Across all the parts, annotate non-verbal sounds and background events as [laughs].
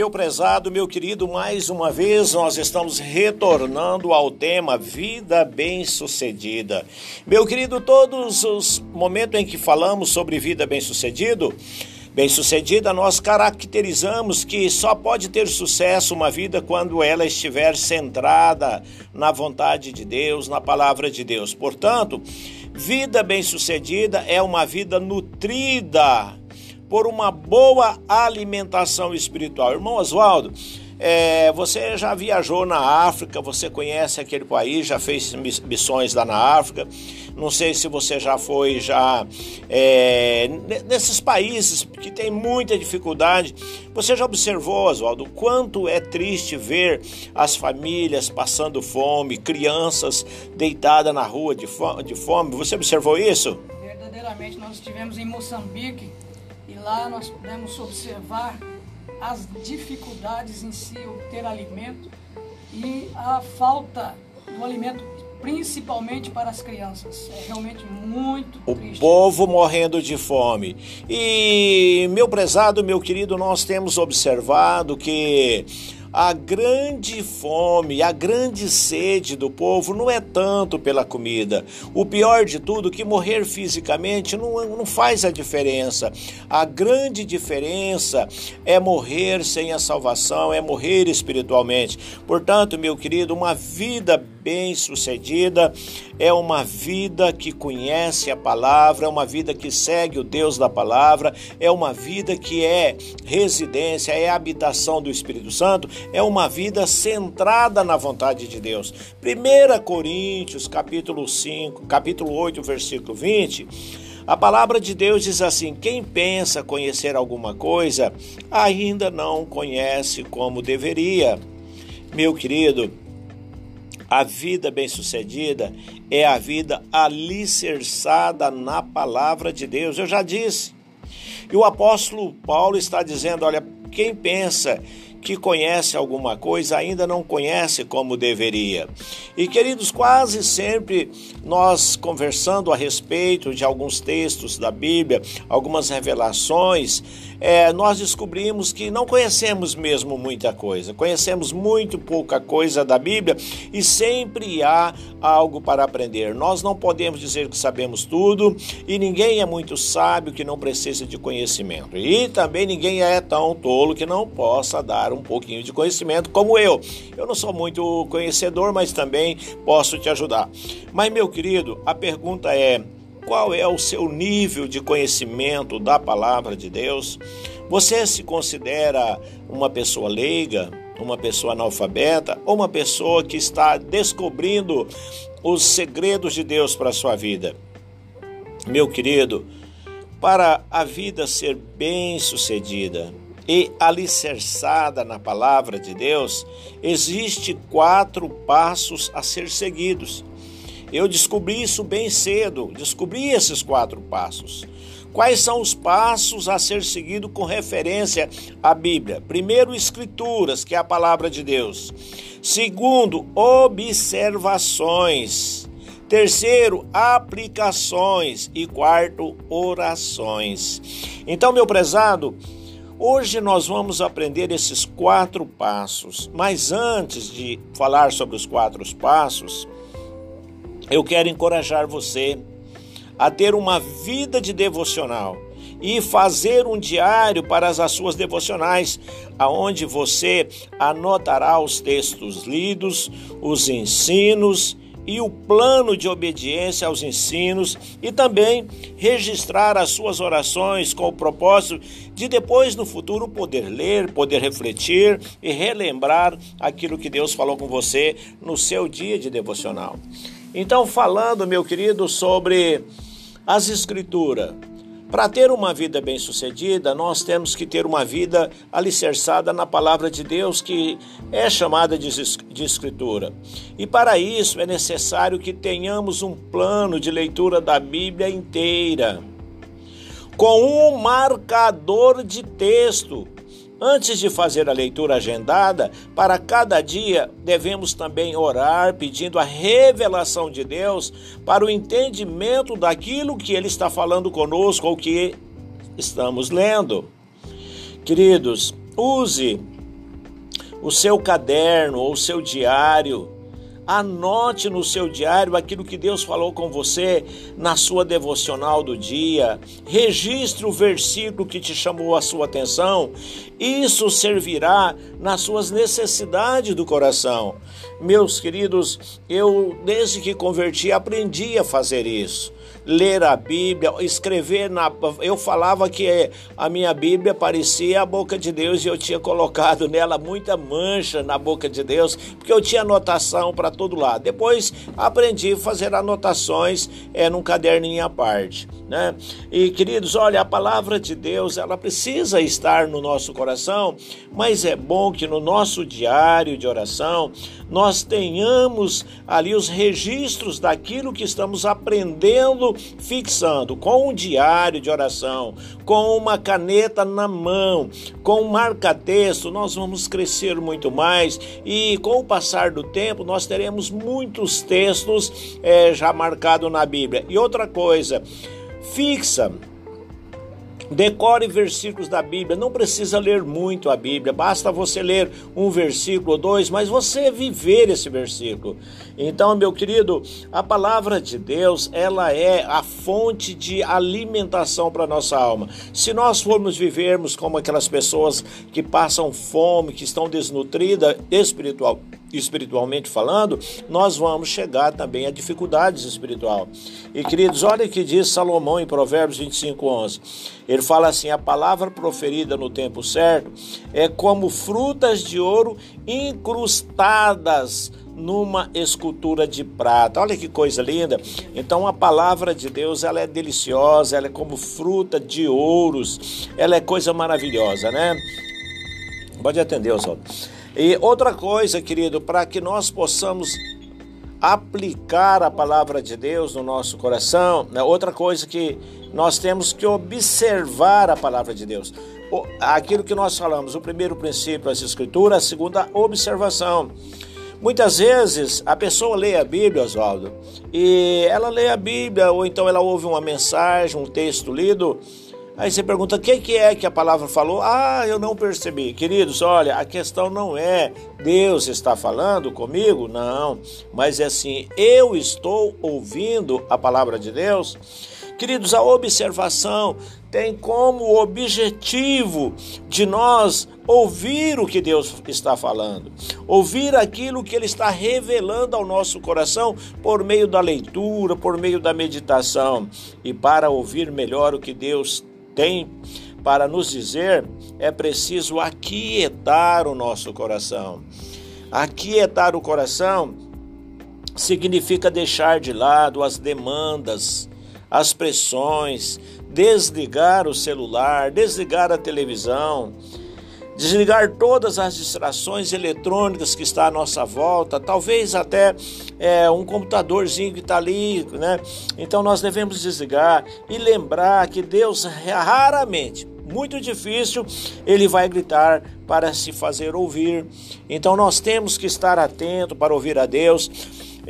Meu prezado, meu querido, mais uma vez nós estamos retornando ao tema vida bem-sucedida. Meu querido, todos os momentos em que falamos sobre vida bem-sucedido, bem-sucedida, nós caracterizamos que só pode ter sucesso uma vida quando ela estiver centrada na vontade de Deus, na palavra de Deus. Portanto, vida bem-sucedida é uma vida nutrida por uma boa alimentação espiritual. Irmão Oswaldo, é, você já viajou na África, você conhece aquele país, já fez missões lá na África. Não sei se você já foi já é, nesses países que tem muita dificuldade. Você já observou, Oswaldo, quanto é triste ver as famílias passando fome, crianças deitadas na rua de fome? Você observou isso? Verdadeiramente, nós estivemos em Moçambique lá nós pudemos observar as dificuldades em si obter alimento e a falta do alimento principalmente para as crianças. É realmente muito o triste. O povo morrendo de fome. E meu prezado, meu querido, nós temos observado que a grande fome, a grande sede do povo não é tanto pela comida. O pior de tudo, que morrer fisicamente não, não faz a diferença. A grande diferença é morrer sem a salvação, é morrer espiritualmente. Portanto, meu querido, uma vida bem-sucedida é uma vida que conhece a palavra, é uma vida que segue o Deus da palavra, é uma vida que é residência, é habitação do Espírito Santo, é uma vida centrada na vontade de Deus. 1 Coríntios, capítulo 5, capítulo 8, versículo 20, a palavra de Deus diz assim: quem pensa conhecer alguma coisa, ainda não conhece como deveria. Meu querido, a vida bem-sucedida é a vida alicerçada na palavra de Deus. Eu já disse. E o apóstolo Paulo está dizendo: olha, quem pensa que conhece alguma coisa ainda não conhece como deveria. E queridos, quase sempre nós conversando a respeito de alguns textos da Bíblia, algumas revelações, é, nós descobrimos que não conhecemos mesmo muita coisa, conhecemos muito pouca coisa da Bíblia e sempre há algo para aprender. Nós não podemos dizer que sabemos tudo e ninguém é muito sábio que não precisa de conhecimento. E também ninguém é tão tolo que não possa dar um pouquinho de conhecimento como eu. Eu não sou muito conhecedor, mas também posso te ajudar. Mas, meu querido, a pergunta é qual é o seu nível de conhecimento da palavra de Deus? Você se considera uma pessoa leiga, uma pessoa analfabeta ou uma pessoa que está descobrindo os segredos de Deus para a sua vida? Meu querido, para a vida ser bem-sucedida e alicerçada na palavra de Deus, existe quatro passos a ser seguidos. Eu descobri isso bem cedo, descobri esses quatro passos. Quais são os passos a ser seguido com referência à Bíblia? Primeiro, escrituras, que é a palavra de Deus. Segundo, observações. Terceiro, aplicações. E quarto, orações. Então, meu prezado, hoje nós vamos aprender esses quatro passos. Mas antes de falar sobre os quatro passos, eu quero encorajar você a ter uma vida de devocional e fazer um diário para as suas devocionais, aonde você anotará os textos lidos, os ensinos e o plano de obediência aos ensinos e também registrar as suas orações com o propósito de depois no futuro poder ler, poder refletir e relembrar aquilo que Deus falou com você no seu dia de devocional. Então, falando, meu querido, sobre as Escrituras. Para ter uma vida bem-sucedida, nós temos que ter uma vida alicerçada na palavra de Deus, que é chamada de, Escritura. E para isso é necessário que tenhamos um plano de leitura da Bíblia inteira, com um marcador de texto Antes de fazer a leitura agendada, para cada dia devemos também orar pedindo a revelação de Deus para o entendimento daquilo que Ele está falando conosco ou que estamos lendo. Queridos, use o seu caderno ou o seu diário Anote no seu diário aquilo que Deus falou com você na sua devocional do dia. Registre o versículo que te chamou a sua atenção. Isso servirá nas suas necessidades do coração. Meus queridos, eu desde que converti aprendi a fazer isso ler a Bíblia, escrever na. Eu falava que a minha Bíblia parecia a boca de Deus e eu tinha colocado nela muita mancha na boca de Deus, porque eu tinha anotação para todo lado. Depois aprendi a fazer anotações é, num caderninho à parte. Né? E queridos, olha, a palavra de Deus ela precisa estar no nosso coração, mas é bom que no nosso diário de oração nós tenhamos ali os registros daquilo que estamos aprendendo, fixando com um diário de oração, com uma caneta na mão, com um marca-texto, nós vamos crescer muito mais e com o passar do tempo nós teremos muitos textos é, já marcados na Bíblia. E outra coisa, fixa Decore versículos da Bíblia. Não precisa ler muito a Bíblia, basta você ler um versículo ou dois, mas você viver esse versículo. Então, meu querido, a palavra de Deus, ela é a fonte de alimentação para nossa alma. Se nós formos vivermos como aquelas pessoas que passam fome, que estão desnutridas espiritual, espiritualmente falando, nós vamos chegar também a dificuldades espiritual. E queridos, olha o que diz Salomão em Provérbios 25, 11. Ele fala assim: a palavra proferida no tempo certo é como frutas de ouro incrustadas numa escultura de prata. Olha que coisa linda. Então a palavra de Deus, ela é deliciosa, ela é como fruta de ouros. Ela é coisa maravilhosa, né? Pode atender, Oswaldo. E outra coisa, querido, para que nós possamos aplicar a palavra de Deus no nosso coração, né? outra coisa que nós temos que observar a palavra de Deus. Aquilo que nós falamos, o primeiro princípio, as escrituras, a segunda, observação. Muitas vezes a pessoa lê a Bíblia, Oswaldo, e ela lê a Bíblia, ou então ela ouve uma mensagem, um texto lido, Aí você pergunta: o que, é que a palavra falou? Ah, eu não percebi. Queridos, olha, a questão não é Deus está falando comigo, não, mas é assim: eu estou ouvindo a palavra de Deus. Queridos, a observação tem como objetivo de nós ouvir o que Deus está falando, ouvir aquilo que Ele está revelando ao nosso coração por meio da leitura, por meio da meditação. E para ouvir melhor o que Deus tem para nos dizer, é preciso aquietar o nosso coração. Aquietar o coração significa deixar de lado as demandas, as pressões, desligar o celular, desligar a televisão, desligar todas as distrações eletrônicas que está à nossa volta, talvez até é, um computadorzinho que está ali, né? Então nós devemos desligar e lembrar que Deus raramente, muito difícil, ele vai gritar para se fazer ouvir. Então nós temos que estar atento para ouvir a Deus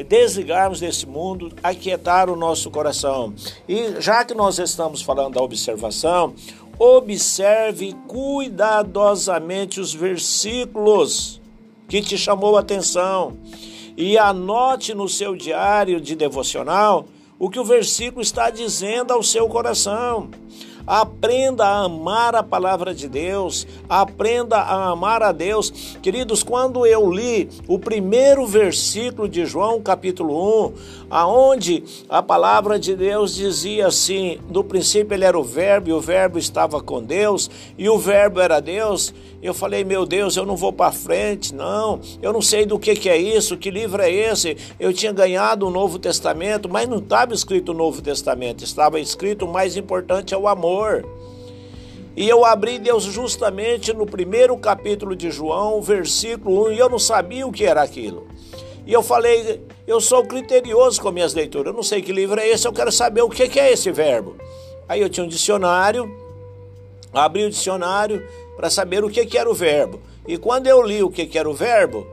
desligarmos desse mundo, aquietar o nosso coração. E já que nós estamos falando da observação, observe cuidadosamente os versículos que te chamou a atenção e anote no seu diário de devocional o que o versículo está dizendo ao seu coração. Aprenda a amar a palavra de Deus, aprenda a amar a Deus. Queridos, quando eu li o primeiro versículo de João, capítulo 1, aonde a palavra de Deus dizia assim: no princípio ele era o Verbo, e o Verbo estava com Deus, e o Verbo era Deus. Eu falei, meu Deus, eu não vou para frente, não. Eu não sei do que, que é isso, que livro é esse. Eu tinha ganhado o Novo Testamento, mas não estava escrito o Novo Testamento, estava escrito o mais importante é o amor. E eu abri Deus justamente no primeiro capítulo de João, versículo 1, e eu não sabia o que era aquilo. E eu falei, eu sou criterioso com minhas leituras, eu não sei que livro é esse, eu quero saber o que é esse verbo. Aí eu tinha um dicionário, abri o dicionário para saber o que era o verbo. E quando eu li o que era o verbo,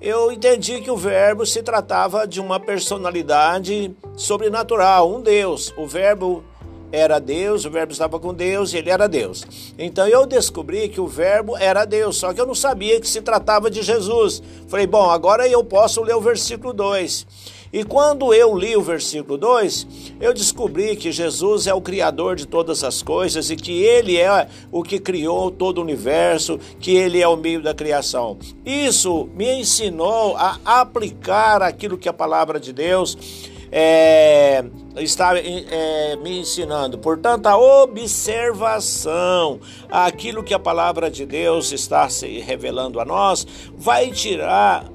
eu entendi que o verbo se tratava de uma personalidade sobrenatural, um Deus. O verbo era Deus, o Verbo estava com Deus e ele era Deus. Então eu descobri que o Verbo era Deus, só que eu não sabia que se tratava de Jesus. Falei, bom, agora eu posso ler o versículo 2. E quando eu li o versículo 2, eu descobri que Jesus é o Criador de todas as coisas e que Ele é o que criou todo o universo, que Ele é o meio da criação. Isso me ensinou a aplicar aquilo que a palavra de Deus é, está é, me ensinando. Portanto, a observação, aquilo que a palavra de Deus está se revelando a nós, vai tirar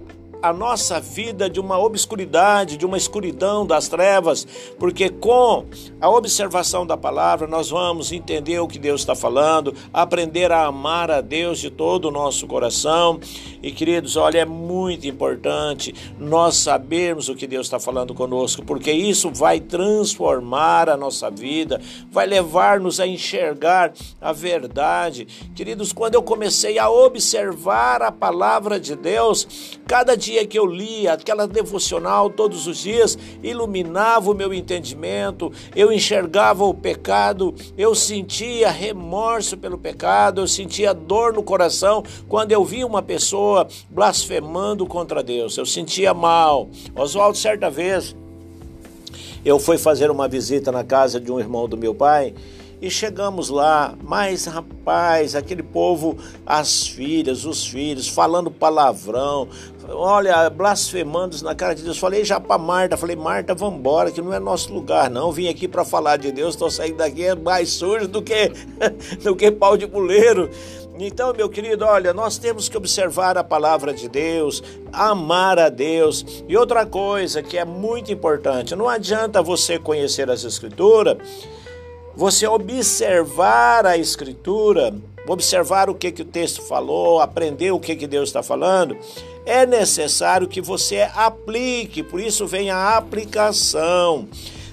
a nossa vida de uma obscuridade, de uma escuridão das trevas, porque com a observação da palavra nós vamos entender o que Deus está falando, aprender a amar a Deus de todo o nosso coração. E queridos, olha, é muito importante nós sabermos o que Deus está falando conosco, porque isso vai transformar a nossa vida, vai levar-nos a enxergar a verdade. Queridos, quando eu comecei a observar a palavra de Deus, cada dia que eu lia aquela devocional todos os dias, iluminava o meu entendimento, eu enxergava o pecado, eu sentia remorso pelo pecado, eu sentia dor no coração quando eu via uma pessoa blasfemando contra Deus, eu sentia mal. Oswaldo, certa vez, eu fui fazer uma visita na casa de um irmão do meu pai e chegamos lá, mas rapaz, aquele povo, as filhas, os filhos, falando palavrão, olha, blasfemando na cara de Deus. Falei já para Marta, falei, Marta, vamos embora, que não é nosso lugar, não. Vim aqui para falar de Deus, estou saindo daqui é mais sujo do que, [laughs] do que pau de buleiro. Então, meu querido, olha, nós temos que observar a palavra de Deus, amar a Deus. E outra coisa que é muito importante, não adianta você conhecer as escrituras você observar a escritura, observar o que, que o texto falou, aprender o que, que Deus está falando, é necessário que você aplique, por isso vem a aplicação.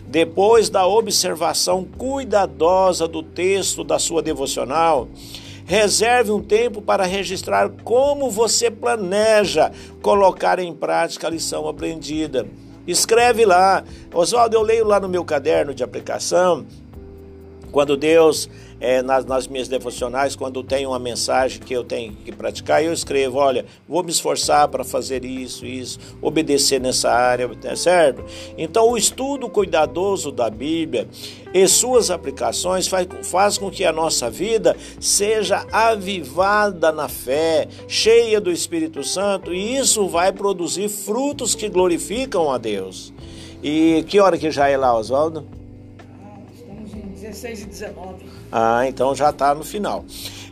Depois da observação cuidadosa do texto da sua devocional, reserve um tempo para registrar como você planeja colocar em prática a lição aprendida. Escreve lá. Oswaldo, eu leio lá no meu caderno de aplicação quando Deus, é, nas, nas, minhas devocionais, quando tem uma mensagem que eu tenho que praticar, eu escrevo: olha, vou me esforçar para fazer isso, isso, obedecer nessa área, é certo? Então, o estudo cuidadoso da Bíblia e suas aplicações faz, faz com que a nossa vida seja avivada na fé, cheia do Espírito Santo, e isso vai produzir frutos que glorificam a Deus. E que hora que já é lá, Oswaldo? 16 e 19. Ah, então já está no final.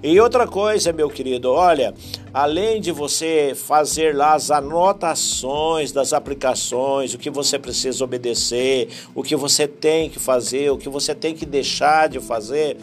E outra coisa, meu querido, olha, além de você fazer lá as anotações das aplicações, o que você precisa obedecer, o que você tem que fazer, o que você tem que deixar de fazer,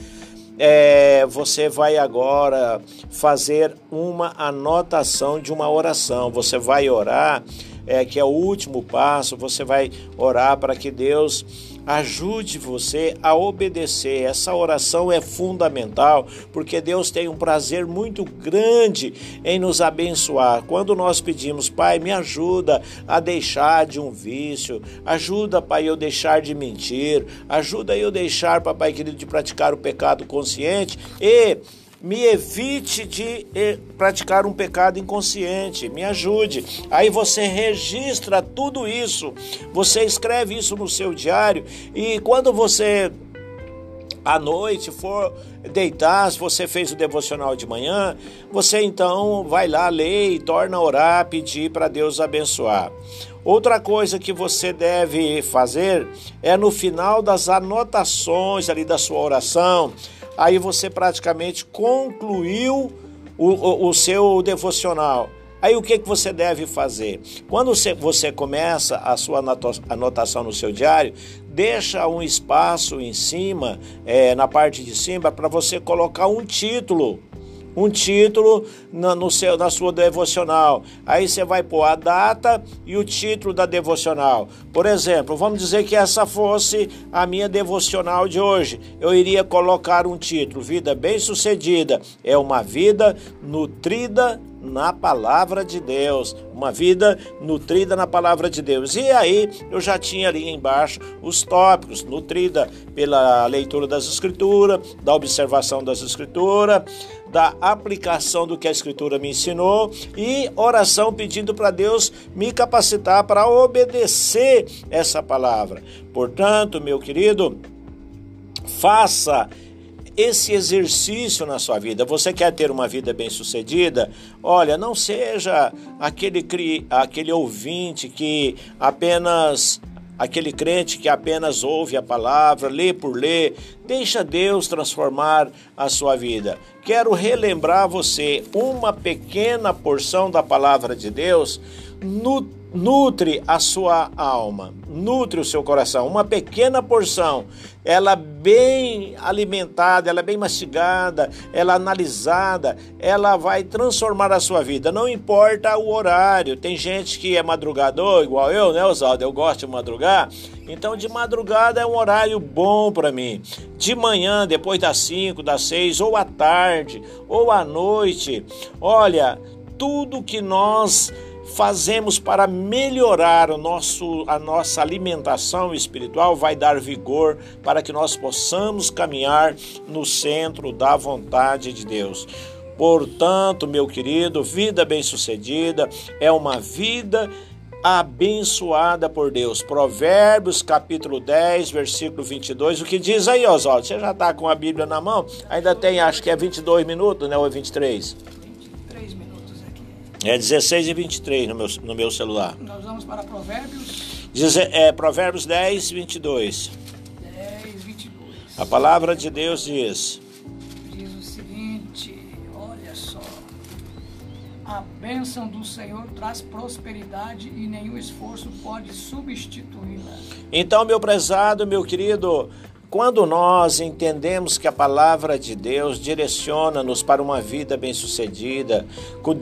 é, você vai agora fazer uma anotação de uma oração. Você vai orar, é, que é o último passo, você vai orar para que Deus ajude você a obedecer. Essa oração é fundamental porque Deus tem um prazer muito grande em nos abençoar. Quando nós pedimos, Pai, me ajuda a deixar de um vício, ajuda, Pai, eu deixar de mentir, ajuda eu deixar, Papai querido, de praticar o pecado consciente e me evite de eh, praticar um pecado inconsciente, me ajude. Aí você registra tudo isso, você escreve isso no seu diário e quando você à noite for deitar, se você fez o devocional de manhã, você então vai lá, ler e torna a orar, pedir para Deus abençoar. Outra coisa que você deve fazer é no final das anotações ali da sua oração, aí você praticamente concluiu o, o, o seu devocional. Aí o que, que você deve fazer? Quando você, começa a sua anotação no seu diário, deixa um espaço em cima, é, na parte de cima, para você colocar um título um título na, no seu, na sua devocional. Aí você vai pôr a data e o título da devocional. Por exemplo, vamos dizer que essa fosse a minha devocional de hoje. Eu iria colocar um título: Vida Bem-Sucedida. É uma vida nutrida na palavra de Deus, uma vida nutrida na palavra de Deus. E aí eu já tinha ali embaixo os tópicos, nutrida pela leitura das escrituras, da observação das escrituras, da aplicação do que a escritura me ensinou e oração pedindo para Deus me capacitar para obedecer essa palavra. Portanto, meu querido, faça esse exercício na sua vida. Você quer ter uma vida bem-sucedida? Olha, não seja aquele, aquele ouvinte que apenas aquele crente que apenas ouve a palavra, lê por ler, deixa Deus transformar a sua vida. Quero relembrar você uma pequena porção da palavra de Deus nutre a sua alma, nutre o seu coração. Uma pequena porção, ela bem alimentada, ela bem mastigada, ela analisada, ela vai transformar a sua vida. Não importa o horário. Tem gente que é madrugador, igual eu, né, Oswaldo? Eu gosto de madrugar. Então, de madrugada é um horário bom para mim. De manhã, depois das 5, das 6, ou à tarde, ou à noite. Olha, tudo que nós fazemos para melhorar o nosso, a nossa alimentação espiritual vai dar vigor para que nós possamos caminhar no centro da vontade de Deus. Portanto, meu querido, vida bem-sucedida é uma vida abençoada por Deus. Provérbios capítulo 10, versículo 22. O que diz aí, Oswaldo? Você já está com a Bíblia na mão? Ainda tem, acho que é 22 minutos, né? Ou é 23? É 16 e 23 no meu, no meu celular. Nós vamos para Provérbios. Diz, é, Provérbios 10, 22. 10, 22. A palavra de Deus diz. Diz o seguinte: olha só. A bênção do Senhor traz prosperidade e nenhum esforço pode substituí-la. Então, meu prezado, meu querido, quando nós entendemos que a palavra de Deus direciona-nos para uma vida bem-sucedida,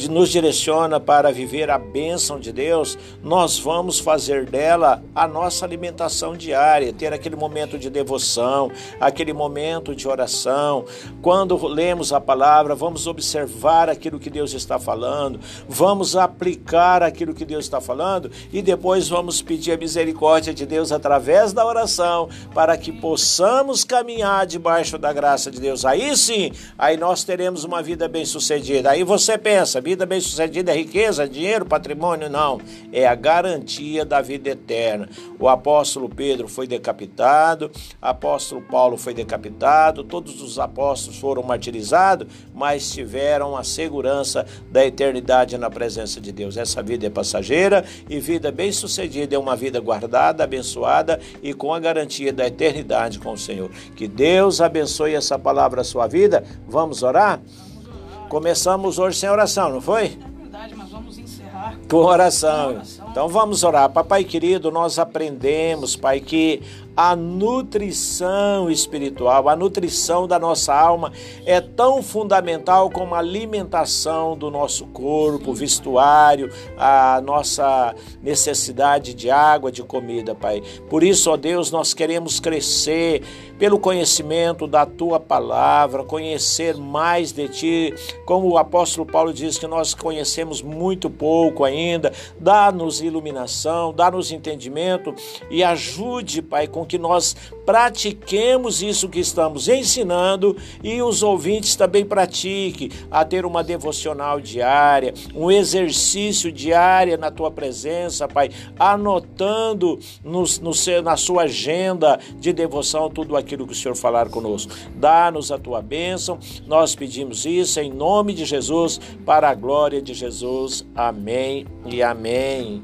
nos direciona para viver a bênção de Deus, nós vamos fazer dela a nossa alimentação diária, ter aquele momento de devoção, aquele momento de oração. Quando lemos a palavra, vamos observar aquilo que Deus está falando, vamos aplicar aquilo que Deus está falando e depois vamos pedir a misericórdia de Deus através da oração para que possamos possamos caminhar debaixo da graça de Deus. Aí sim, aí nós teremos uma vida bem-sucedida. Aí você pensa, vida bem-sucedida é riqueza, dinheiro, patrimônio? Não, é a garantia da vida eterna. O apóstolo Pedro foi decapitado, apóstolo Paulo foi decapitado, todos os apóstolos foram martirizados, mas tiveram a segurança da eternidade na presença de Deus. Essa vida é passageira e vida bem-sucedida é uma vida guardada, abençoada e com a garantia da eternidade com o Senhor. Que Deus abençoe essa palavra à sua vida. Vamos orar? Começamos hoje sem oração, não foi? É verdade, mas vamos encerrar. Com oração. Então vamos orar. Papai querido, nós aprendemos, Pai, que a nutrição espiritual, a nutrição da nossa alma é tão fundamental como a alimentação do nosso corpo, vestuário, a nossa necessidade de água, de comida, Pai. Por isso, ó Deus, nós queremos crescer pelo conhecimento da tua palavra, conhecer mais de ti, como o apóstolo Paulo diz que nós conhecemos muito pouco ainda. Dá-nos iluminação, dá-nos entendimento e ajude, Pai, com que nós pratiquemos isso que estamos ensinando e os ouvintes também pratiquem a ter uma devocional diária, um exercício diário na tua presença, Pai, anotando no, no seu, na sua agenda de devoção tudo aquilo que o Senhor falar conosco. Dá-nos a tua bênção, nós pedimos isso em nome de Jesus, para a glória de Jesus. Amém e amém.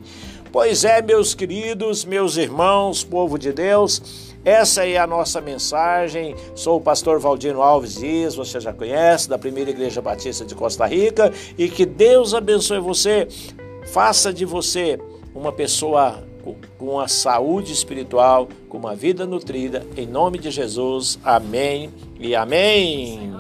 Pois é, meus queridos, meus irmãos, povo de Deus, essa é a nossa mensagem. Sou o pastor Valdino Alves Dias, você já conhece, da Primeira Igreja Batista de Costa Rica, e que Deus abençoe você. Faça de você uma pessoa com a saúde espiritual, com uma vida nutrida, em nome de Jesus. Amém e amém.